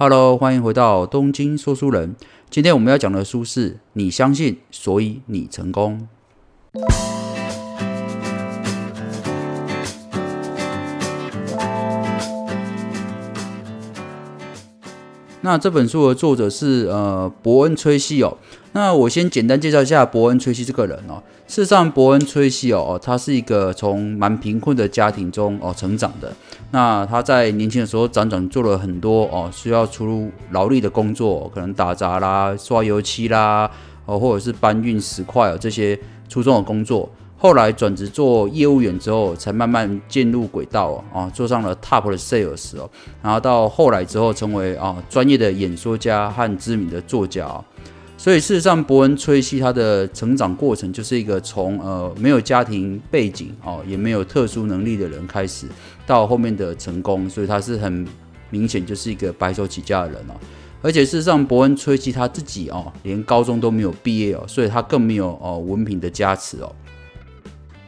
Hello，欢迎回到东京说书人。今天我们要讲的书是《你相信，所以你成功》。那这本书的作者是呃伯恩·崔西哦。那我先简单介绍一下伯恩·崔西这个人哦。事实上，伯恩·崔西哦，他是一个从蛮贫困的家庭中哦成长的。那他在年轻的时候，辗转做了很多哦需要出劳力的工作，可能打杂啦、刷油漆啦，哦或者是搬运石块哦这些粗重的工作。后来转职做业务员之后，才慢慢进入轨道哦，做上了 top 的 sales 哦，然后到后来之后，成为啊专业的演说家和知名的作家。所以事实上，伯恩·崔西他的成长过程就是一个从呃没有家庭背景哦，也没有特殊能力的人开始，到后面的成功，所以他是很明显就是一个白手起家的人哦。而且事实上，伯恩·崔西他自己哦，连高中都没有毕业哦，所以他更没有哦文凭的加持哦。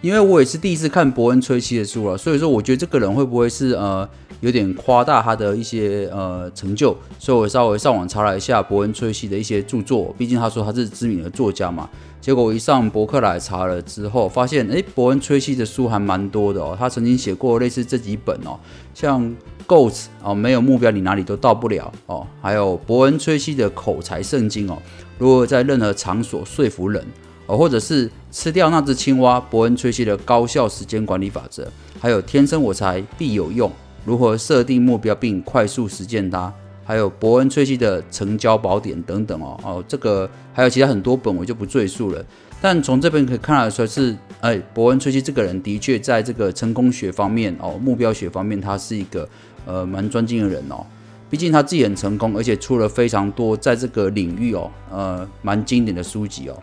因为我也是第一次看伯恩·崔西的书了，所以说我觉得这个人会不会是呃有点夸大他的一些呃成就，所以我稍微上网查了一下伯恩·崔西的一些著作，毕竟他说他是知名的作家嘛。结果我一上博客来查了之后，发现诶，伯恩·崔西的书还蛮多的哦。他曾经写过类似这几本哦，像《Goats》哦，没有目标你哪里都到不了哦，还有伯恩·崔西的口才圣经哦，如何在任何场所说服人。哦，或者是吃掉那只青蛙，伯恩·崔西的高效时间管理法则，还有天生我材必有用，如何设定目标并快速实践它，还有伯恩·崔西的成交宝典等等哦哦，这个还有其他很多本我就不赘述了。但从这边可以看得出来是，哎，伯恩·崔西这个人的确在这个成功学方面哦，目标学方面他是一个呃蛮专精的人哦。毕竟他自己很成功，而且出了非常多在这个领域哦呃蛮经典的书籍哦。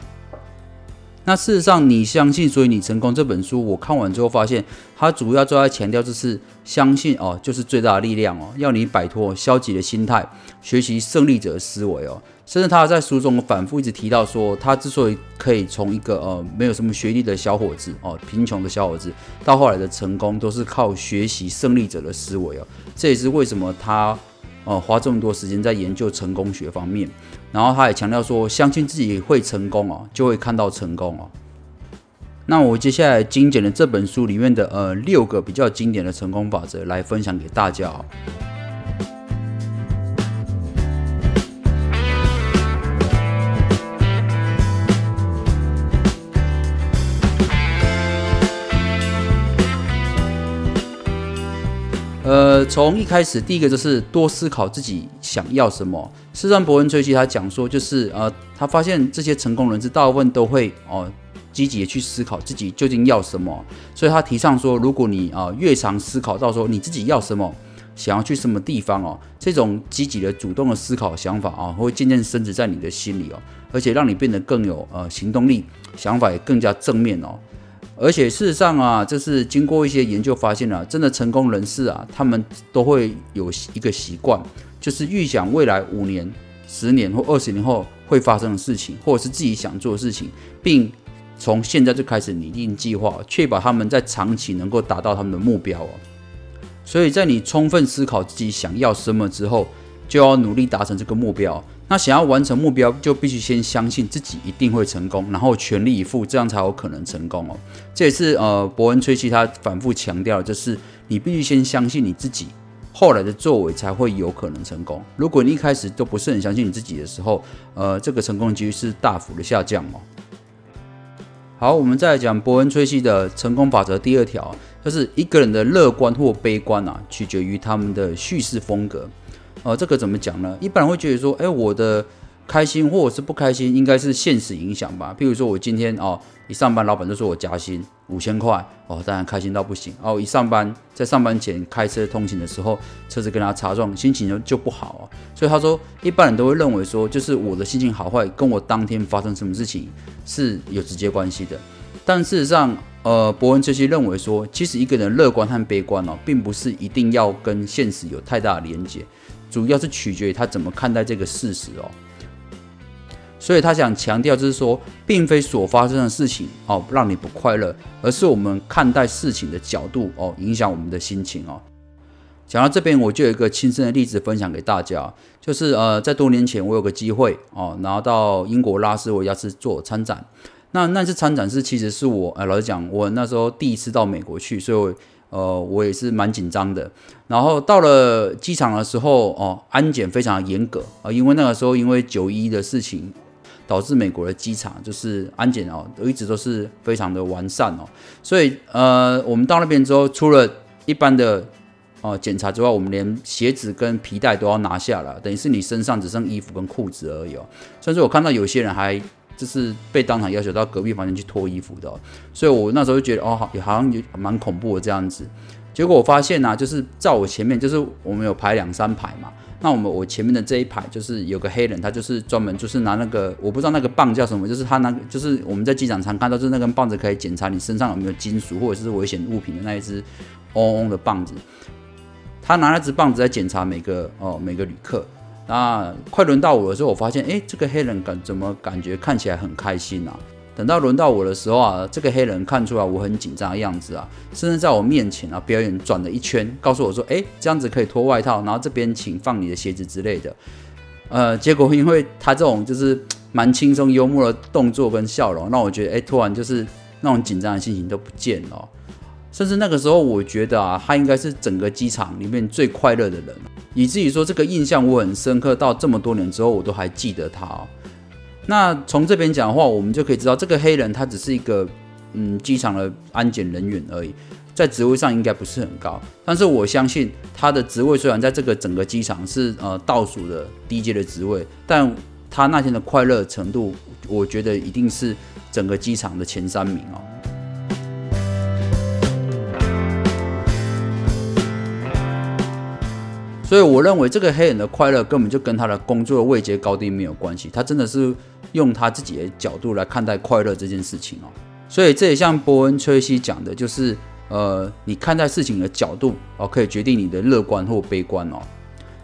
那事实上，你相信，所以你成功。这本书我看完之后发现，它主要就在强调就是相信哦，就是最大的力量哦，要你摆脱消极的心态，学习胜利者的思维哦。甚至他在书中反复一直提到说，他之所以可以从一个呃没有什么学历的小伙子哦，贫穷的小伙子，到后来的成功，都是靠学习胜利者的思维哦。这也是为什么他。哦，花这么多时间在研究成功学方面，然后他也强调说，相信自己会成功哦，就会看到成功哦。那我接下来精简的这本书里面的呃六个比较经典的成功法则来分享给大家。呃，从一开始，第一个就是多思考自己想要什么。事实上，伯恩·崔西他讲说，就是呃，他发现这些成功人士大部分都会哦，积极的去思考自己究竟要什么。所以他提倡说，如果你啊越常思考到说你自己要什么，想要去什么地方哦，这种积极的、主动的思考想法啊，会渐渐升值在你的心里哦，而且让你变得更有呃行动力，想法也更加正面哦。而且事实上啊，这是经过一些研究发现啊，真的成功人士啊，他们都会有一个习惯，就是预想未来五年、十年或二十年后会发生的事情，或者是自己想做的事情，并从现在就开始拟定计划，确保他们在长期能够达到他们的目标哦。所以在你充分思考自己想要什么之后，就要努力达成这个目标。那想要完成目标，就必须先相信自己一定会成功，然后全力以赴，这样才有可能成功哦。这也是呃伯恩·崔西他反复强调，就是你必须先相信你自己，后来的作为才会有可能成功。如果你一开始都不是很相信你自己的时候，呃，这个成功几率是大幅的下降哦。好，我们再来讲伯恩·崔西的成功法则第二条，就是一个人的乐观或悲观啊，取决于他们的叙事风格。呃，这个怎么讲呢？一般人会觉得说，哎，我的开心或者是不开心，应该是现实影响吧。譬如说我今天哦，一上班，老板就说我加薪五千块，哦，当然开心到不行。哦，一上班，在上班前开车通勤的时候，车子跟他擦撞，心情就就不好啊。所以他说，一般人都会认为说，就是我的心情好坏跟我当天发生什么事情是有直接关系的。但事实上，呃，伯恩这些认为说，其实一个人乐观和悲观哦，并不是一定要跟现实有太大的连接。主要是取决于他怎么看待这个事实哦，所以他想强调就是说，并非所发生的事情哦让你不快乐，而是我们看待事情的角度哦影响我们的心情哦。讲到这边，我就有一个亲身的例子分享给大家，就是呃，在多年前我有个机会哦，拿到英国拉斯维加斯做参展。那那次参展是其实是我，呃，老实讲，我那时候第一次到美国去，所以我呃，我也是蛮紧张的。然后到了机场的时候，哦，安检非常严格啊，因为那个时候因为九一的事情。导致美国的机场就是安检哦，都一直都是非常的完善哦，所以呃，我们到那边之后，除了一般的哦检查之外，我们连鞋子跟皮带都要拿下了，等于是你身上只剩衣服跟裤子而已哦。甚至我看到有些人还就是被当场要求到隔壁房间去脱衣服的，所以我那时候就觉得哦，好像有蛮恐怖的这样子。结果我发现呢，就是在我前面，就是我们有排两三排嘛。那我们我前面的这一排就是有个黑人，他就是专门就是拿那个我不知道那个棒叫什么，就是他那个就是我们在机场常看到，就是那根棒子可以检查你身上有没有金属或者是危险物品的那一只嗡嗡的棒子。他拿那只棒子在检查每个哦每个旅客。那快轮到我的时候，我发现哎，这个黑人感怎么感觉看起来很开心啊？等到轮到我的时候啊，这个黑人看出来我很紧张的样子啊，甚至在我面前啊表演转了一圈，告诉我说：“哎，这样子可以脱外套，然后这边请放你的鞋子之类的。”呃，结果因为他这种就是蛮轻松幽默的动作跟笑容，让我觉得哎，突然就是那种紧张的心情都不见了。甚至那个时候，我觉得啊，他应该是整个机场里面最快乐的人，以至于说这个印象我很深刻，到这么多年之后我都还记得他。那从这边讲的话，我们就可以知道，这个黑人他只是一个嗯机场的安检人员而已，在职位上应该不是很高。但是我相信他的职位虽然在这个整个机场是呃倒数的低阶的职位，但他那天的快乐程度，我觉得一定是整个机场的前三名哦。所以我认为这个黑人的快乐根本就跟他的工作的位阶高低没有关系，他真的是。用他自己的角度来看待快乐这件事情哦，所以这也像伯恩·崔西讲的，就是呃，你看待事情的角度哦，可以决定你的乐观或悲观哦。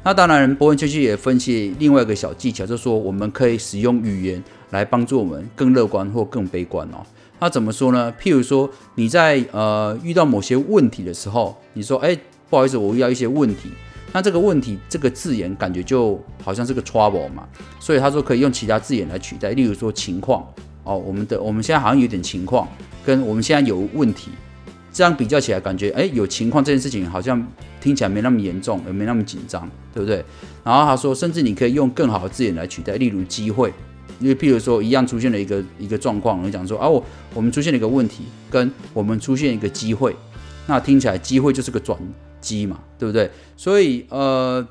那当然，伯恩·崔西也分析另外一个小技巧，就是说我们可以使用语言来帮助我们更乐观或更悲观哦。那怎么说呢？譬如说你在呃遇到某些问题的时候，你说：“哎，不好意思，我遇到一些问题。”那这个问题，这个字眼感觉就好像是个 trouble 嘛，所以他说可以用其他字眼来取代，例如说情况哦，我们的我们现在好像有点情况，跟我们现在有问题，这样比较起来，感觉哎有情况这件事情好像听起来没那么严重，也没那么紧张，对不对？然后他说，甚至你可以用更好的字眼来取代，例如机会，因为譬如说一样出现了一个一个状况，我讲说啊我我们出现了一个问题，跟我们出现一个机会，那听起来机会就是个转。机嘛，对不对？所以呃，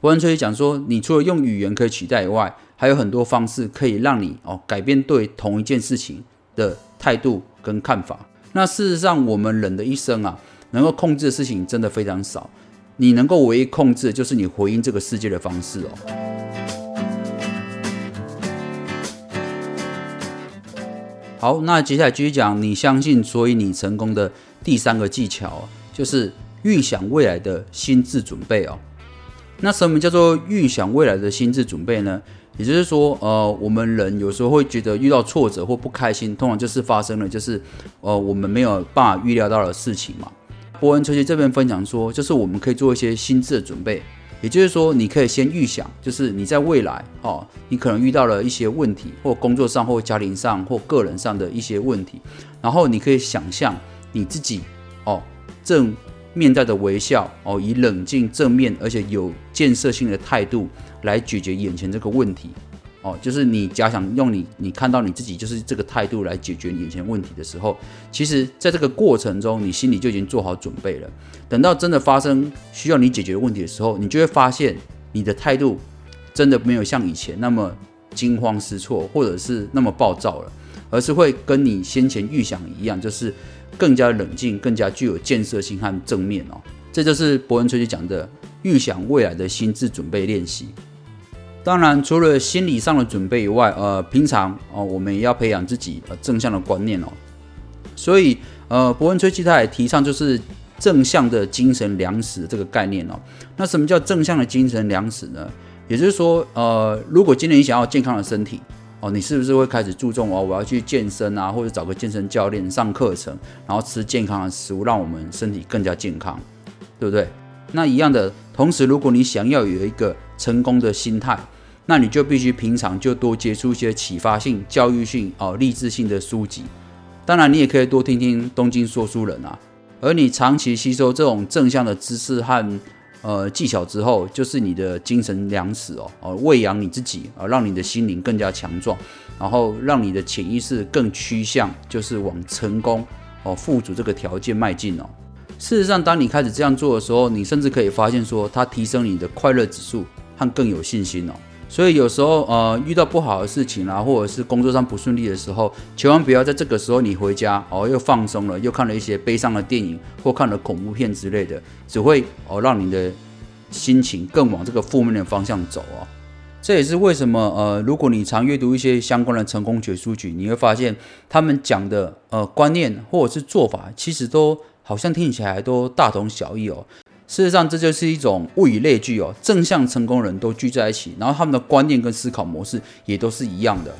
伯恩崔讲说，你除了用语言可以取代以外，还有很多方式可以让你哦改变对同一件事情的态度跟看法。那事实上，我们人的一生啊，能够控制的事情真的非常少。你能够唯一控制的就是你回应这个世界的方式哦。好，那接下来继续讲，你相信，所以你成功的第三个技巧就是。预想未来的心智准备哦，那什么叫做预想未来的心智准备呢？也就是说，呃，我们人有时候会觉得遇到挫折或不开心，通常就是发生了就是呃我们没有办法预料到的事情嘛。波恩车奇这边分享说，就是我们可以做一些心智的准备，也就是说，你可以先预想，就是你在未来哦，你可能遇到了一些问题，或工作上或家庭上或个人上的一些问题，然后你可以想象你自己哦正。面带的微笑哦，以冷静、正面而且有建设性的态度来解决眼前这个问题哦，就是你假想用你你看到你自己就是这个态度来解决眼前问题的时候，其实在这个过程中，你心里就已经做好准备了。等到真的发生需要你解决问题的时候，你就会发现你的态度真的没有像以前那么惊慌失措，或者是那么暴躁了，而是会跟你先前预想一样，就是。更加冷静，更加具有建设性和正面哦，这就是伯恩崔西讲的预想未来的心智准备练习。当然，除了心理上的准备以外，呃，平常哦，我们也要培养自己呃正向的观念哦。所以，呃，伯恩崔西他也提倡就是正向的精神粮食这个概念哦。那什么叫正向的精神粮食呢？也就是说，呃，如果今年你想要健康的身体。哦，你是不是会开始注重哦？我要去健身啊，或者找个健身教练上课程，然后吃健康的食物，让我们身体更加健康，对不对？那一样的，同时如果你想要有一个成功的心态，那你就必须平常就多接触一些启发性、教育性、哦励志性的书籍。当然，你也可以多听听东京说书人啊。而你长期吸收这种正向的知识和呃技巧之后，就是你的精神粮食哦，哦喂养你自己啊，让你的心灵更加强壮，然后让你的潜意识更趋向就是往成功哦富足这个条件迈进哦。事实上，当你开始这样做的时候，你甚至可以发现说，它提升你的快乐指数和更有信心哦。所以有时候，呃，遇到不好的事情啊，或者是工作上不顺利的时候，千万不要在这个时候你回家哦，又放松了，又看了一些悲伤的电影或看了恐怖片之类的，只会哦让你的心情更往这个负面的方向走哦。这也是为什么，呃，如果你常阅读一些相关的成功学书籍，你会发现他们讲的呃观念或者是做法，其实都好像听起来都大同小异哦。事实上，这就是一种物以类聚哦，正向成功人都聚在一起，然后他们的观念跟思考模式也都是一样的。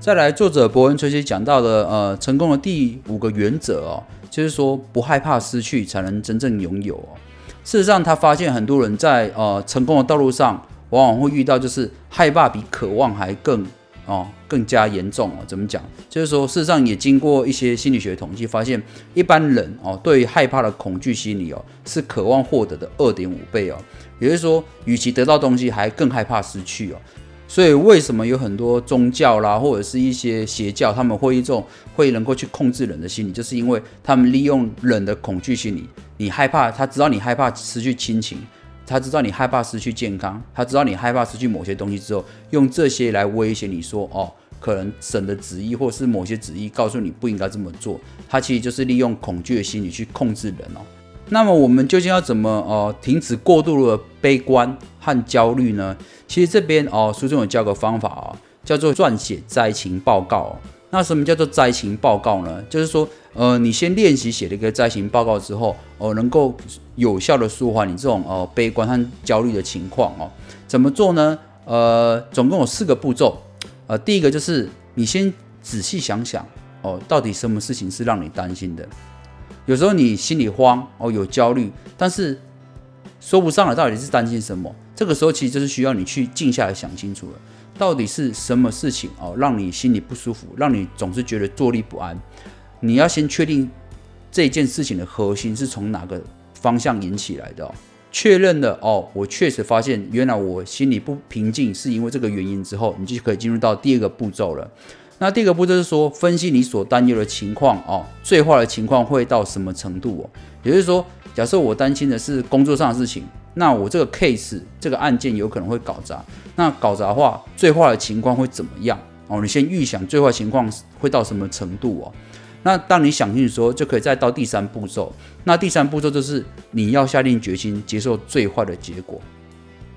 再来，作者伯恩崔西讲到的，呃，成功的第五个原则哦，就是说不害怕失去，才能真正拥有哦。事实上，他发现很多人在呃成功的道路上，往往会遇到就是害怕比渴望还更。哦，更加严重哦。怎么讲？就是说，事实上也经过一些心理学统计，发现一般人哦，对于害怕的恐惧心理哦，是渴望获得的二点五倍哦。也就是说，与其得到东西，还更害怕失去哦。所以，为什么有很多宗教啦，或者是一些邪教，他们会一种会能够去控制人的心理，就是因为他们利用人的恐惧心理。你害怕，他知道你害怕失去亲情。他知道你害怕失去健康，他知道你害怕失去某些东西之后，用这些来威胁你说，哦，可能神的旨意或是某些旨意告诉你不应该这么做。他其实就是利用恐惧的心理去控制人哦。那么我们究竟要怎么呃停止过度的悲观和焦虑呢？其实这边哦书中有教个方法哦，叫做撰写灾情报告。那什么叫做灾情报告呢？就是说。呃，你先练习写了一个灾情报告之后，哦，能够有效的舒缓你这种呃悲观和焦虑的情况哦。怎么做呢？呃，总共有四个步骤。呃，第一个就是你先仔细想想哦，到底什么事情是让你担心的？有时候你心里慌哦，有焦虑，但是说不上来到底是担心什么。这个时候其实就是需要你去静下来想清楚了，到底是什么事情哦，让你心里不舒服，让你总是觉得坐立不安。你要先确定这件事情的核心是从哪个方向引起来的，确认了哦，我确实发现原来我心里不平静是因为这个原因之后，你就可以进入到第二个步骤了。那第二个步骤是说，分析你所担忧的情况哦，最坏的情况会到什么程度哦？也就是说，假设我担心的是工作上的事情，那我这个 case 这个案件有可能会搞砸。那搞砸的话，最坏的情况会怎么样哦？你先预想最坏情况会到什么程度哦？那当你想清楚，就可以再到第三步骤。那第三步骤就是你要下定决心接受最坏的结果。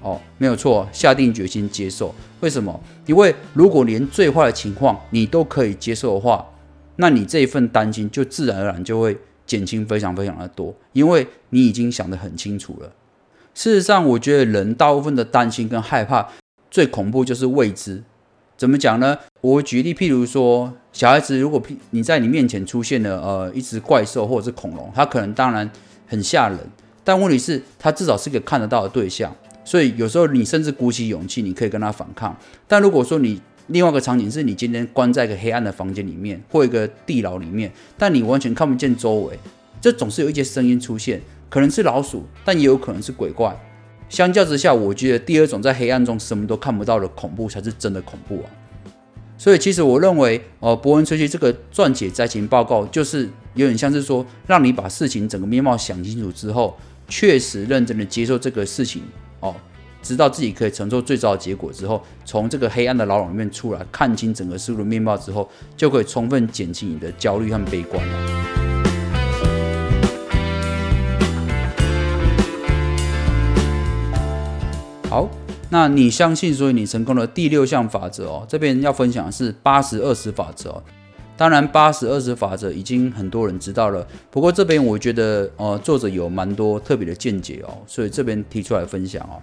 哦，没有错，下定决心接受。为什么？因为如果连最坏的情况你都可以接受的话，那你这一份担心就自然而然就会减轻非常非常的多，因为你已经想得很清楚了。事实上，我觉得人大部分的担心跟害怕最恐怖就是未知。怎么讲呢？我举例，譬如说，小孩子如果你在你面前出现了呃一只怪兽或者是恐龙，它可能当然很吓人，但问题是它至少是个看得到的对象，所以有时候你甚至鼓起勇气，你可以跟他反抗。但如果说你另外一个场景是你今天关在一个黑暗的房间里面或一个地牢里面，但你完全看不见周围，这总是有一些声音出现，可能是老鼠，但也有可能是鬼怪。相较之下，我觉得第二种在黑暗中什么都看不到的恐怖才是真的恐怖啊！所以其实我认为，呃，伯恩吹气这个撰写灾情报告，就是有点像是说，让你把事情整个面貌想清楚之后，确实认真的接受这个事情哦，知道自己可以承受最糟的结果之后，从这个黑暗的牢笼里面出来，看清整个事物的面貌之后，就可以充分减轻你的焦虑和悲观。好，那你相信，所以你成功的第六项法则哦，这边要分享的是八十二十法则哦。当然，八十二十法则已经很多人知道了，不过这边我觉得，呃，作者有蛮多特别的见解哦，所以这边提出来分享哦。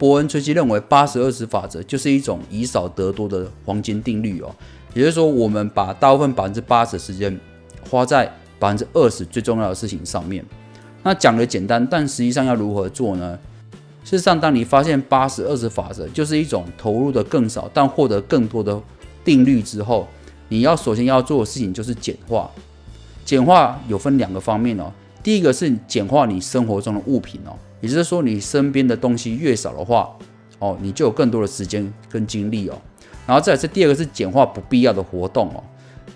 伯恩崔西认为，八十二十法则就是一种以少得多的黄金定律哦。也就是说，我们把大部分百分之八十的时间花在百分之二十最重要的事情上面。那讲的简单，但实际上要如何做呢？事实上，当你发现八十二十法则就是一种投入的更少但获得更多的定律之后，你要首先要做的事情就是简化。简化有分两个方面哦。第一个是简化你生活中的物品哦，也就是说，你身边的东西越少的话，哦，你就有更多的时间跟精力哦。然后再是第二个是简化不必要的活动哦。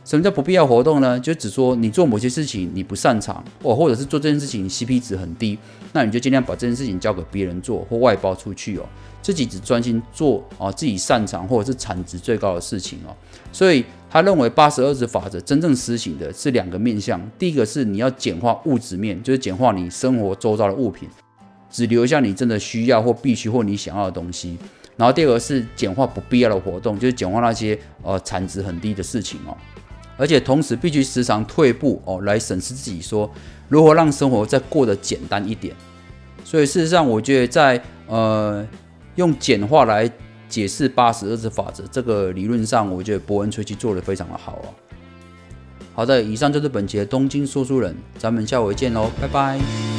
什么叫不必要活动呢？就只说你做某些事情你不擅长，哦，或者是做这件事情 CP 值很低，那你就尽量把这件事情交给别人做或外包出去哦，自己只专心做啊自己擅长或者是产值最高的事情哦。所以他认为八十二十法则真正实行的是两个面向，第一个是你要简化物质面，就是简化你生活周遭的物品，只留下你真的需要或必须或你想要的东西。然后第二个是简化不必要的活动，就是简化那些呃产值很低的事情哦。而且同时必须时常退步哦，来审视自己，说如何让生活再过得简单一点。所以事实上，我觉得在呃用简化来解释八十二字法则这个理论上，我觉得伯恩吹奇做得非常的好哦。好的，以上就是本节东京说书人，咱们下回见喽，拜拜。